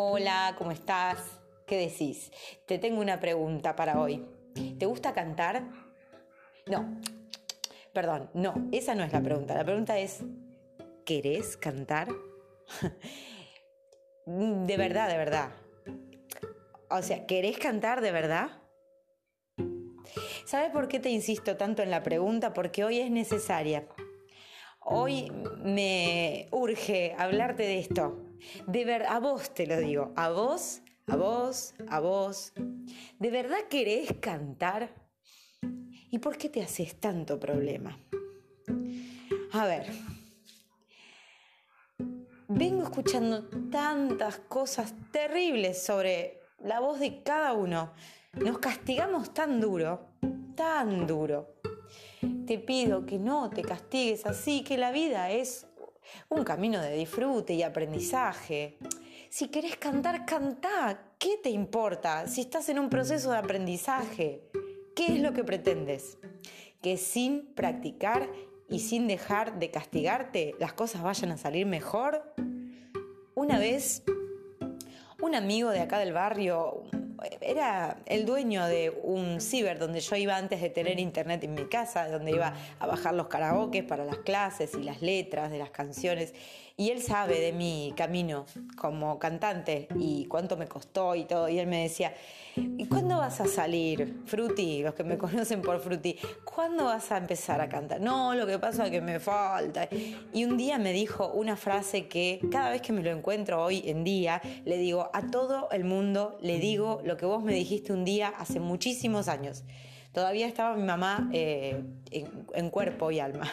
Hola, ¿cómo estás? ¿Qué decís? Te tengo una pregunta para hoy. ¿Te gusta cantar? No, perdón, no, esa no es la pregunta. La pregunta es, ¿querés cantar? de verdad, de verdad. O sea, ¿querés cantar de verdad? ¿Sabes por qué te insisto tanto en la pregunta? Porque hoy es necesaria. Hoy me urge hablarte de esto. De ver, a vos te lo digo, a vos, a vos, a vos. ¿De verdad querés cantar? ¿Y por qué te haces tanto problema? A ver, vengo escuchando tantas cosas terribles sobre la voz de cada uno. Nos castigamos tan duro, tan duro. Te pido que no te castigues así, que la vida es un camino de disfrute y aprendizaje. Si querés cantar, cantá. ¿Qué te importa si estás en un proceso de aprendizaje? ¿Qué es lo que pretendes? Que sin practicar y sin dejar de castigarte las cosas vayan a salir mejor. Una vez, un amigo de acá del barrio, era el dueño de un ciber donde yo iba antes de tener internet en mi casa, donde iba a bajar los karaokes para las clases y las letras de las canciones. Y él sabe de mi camino como cantante y cuánto me costó y todo. Y él me decía, ¿y cuándo vas a salir, Fruti? Los que me conocen por Fruti, ¿cuándo vas a empezar a cantar? No, lo que pasa es que me falta. Y un día me dijo una frase que cada vez que me lo encuentro hoy en día, le digo, a todo el mundo le digo lo que vos me dijiste un día hace muchísimos años. Todavía estaba mi mamá eh, en cuerpo y alma.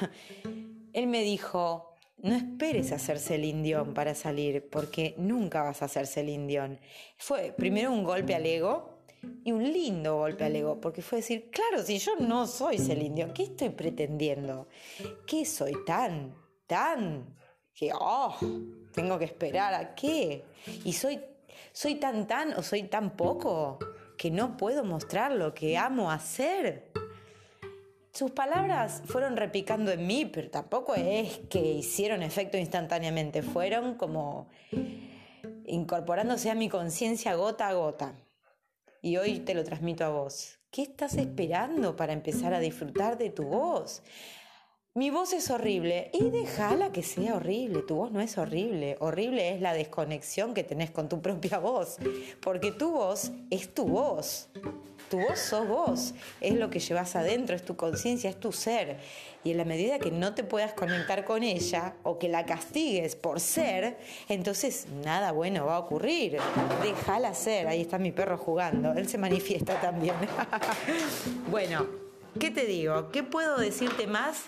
Él me dijo, no esperes hacerse el indión para salir, porque nunca vas a hacerse el indión. Fue primero un golpe al ego y un lindo golpe al ego, porque fue decir, claro, si yo no soy el ¿qué estoy pretendiendo? ¿Qué soy tan, tan, que, oh, tengo que esperar a qué? Y soy, soy tan, tan o soy tan poco que no puedo mostrar lo que amo hacer. Sus palabras fueron repicando en mí, pero tampoco es que hicieron efecto instantáneamente, fueron como incorporándose a mi conciencia gota a gota. Y hoy te lo transmito a vos. ¿Qué estás esperando para empezar a disfrutar de tu voz? Mi voz es horrible y déjala que sea horrible. Tu voz no es horrible. Horrible es la desconexión que tenés con tu propia voz. Porque tu voz es tu voz. Tu voz sos vos, es lo que llevas adentro, es tu conciencia, es tu ser. Y en la medida que no te puedas conectar con ella o que la castigues por ser, entonces nada bueno va a ocurrir. Déjala ser, ahí está mi perro jugando, él se manifiesta también. bueno, ¿qué te digo? ¿Qué puedo decirte más?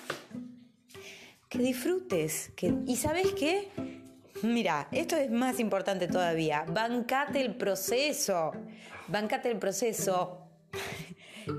Que disfrutes. Que... ¿Y sabes qué? Mira, esto es más importante todavía. Bancate el proceso. Bancate el proceso.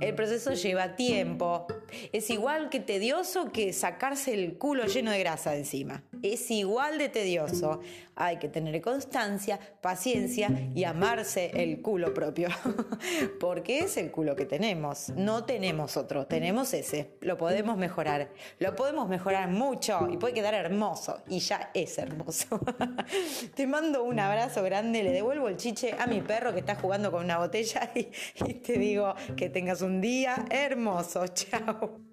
El proceso lleva tiempo. Es igual que tedioso que sacarse el culo lleno de grasa encima. Es igual de tedioso. Hay que tener constancia, paciencia y amarse el culo propio. Porque es el culo que tenemos. No tenemos otro, tenemos ese. Lo podemos mejorar. Lo podemos mejorar mucho y puede quedar hermoso. Y ya es hermoso. Te mando un abrazo grande. Le devuelvo el chiche a mi perro que está jugando con una botella y, y te digo que tengas un día hermoso. Chao.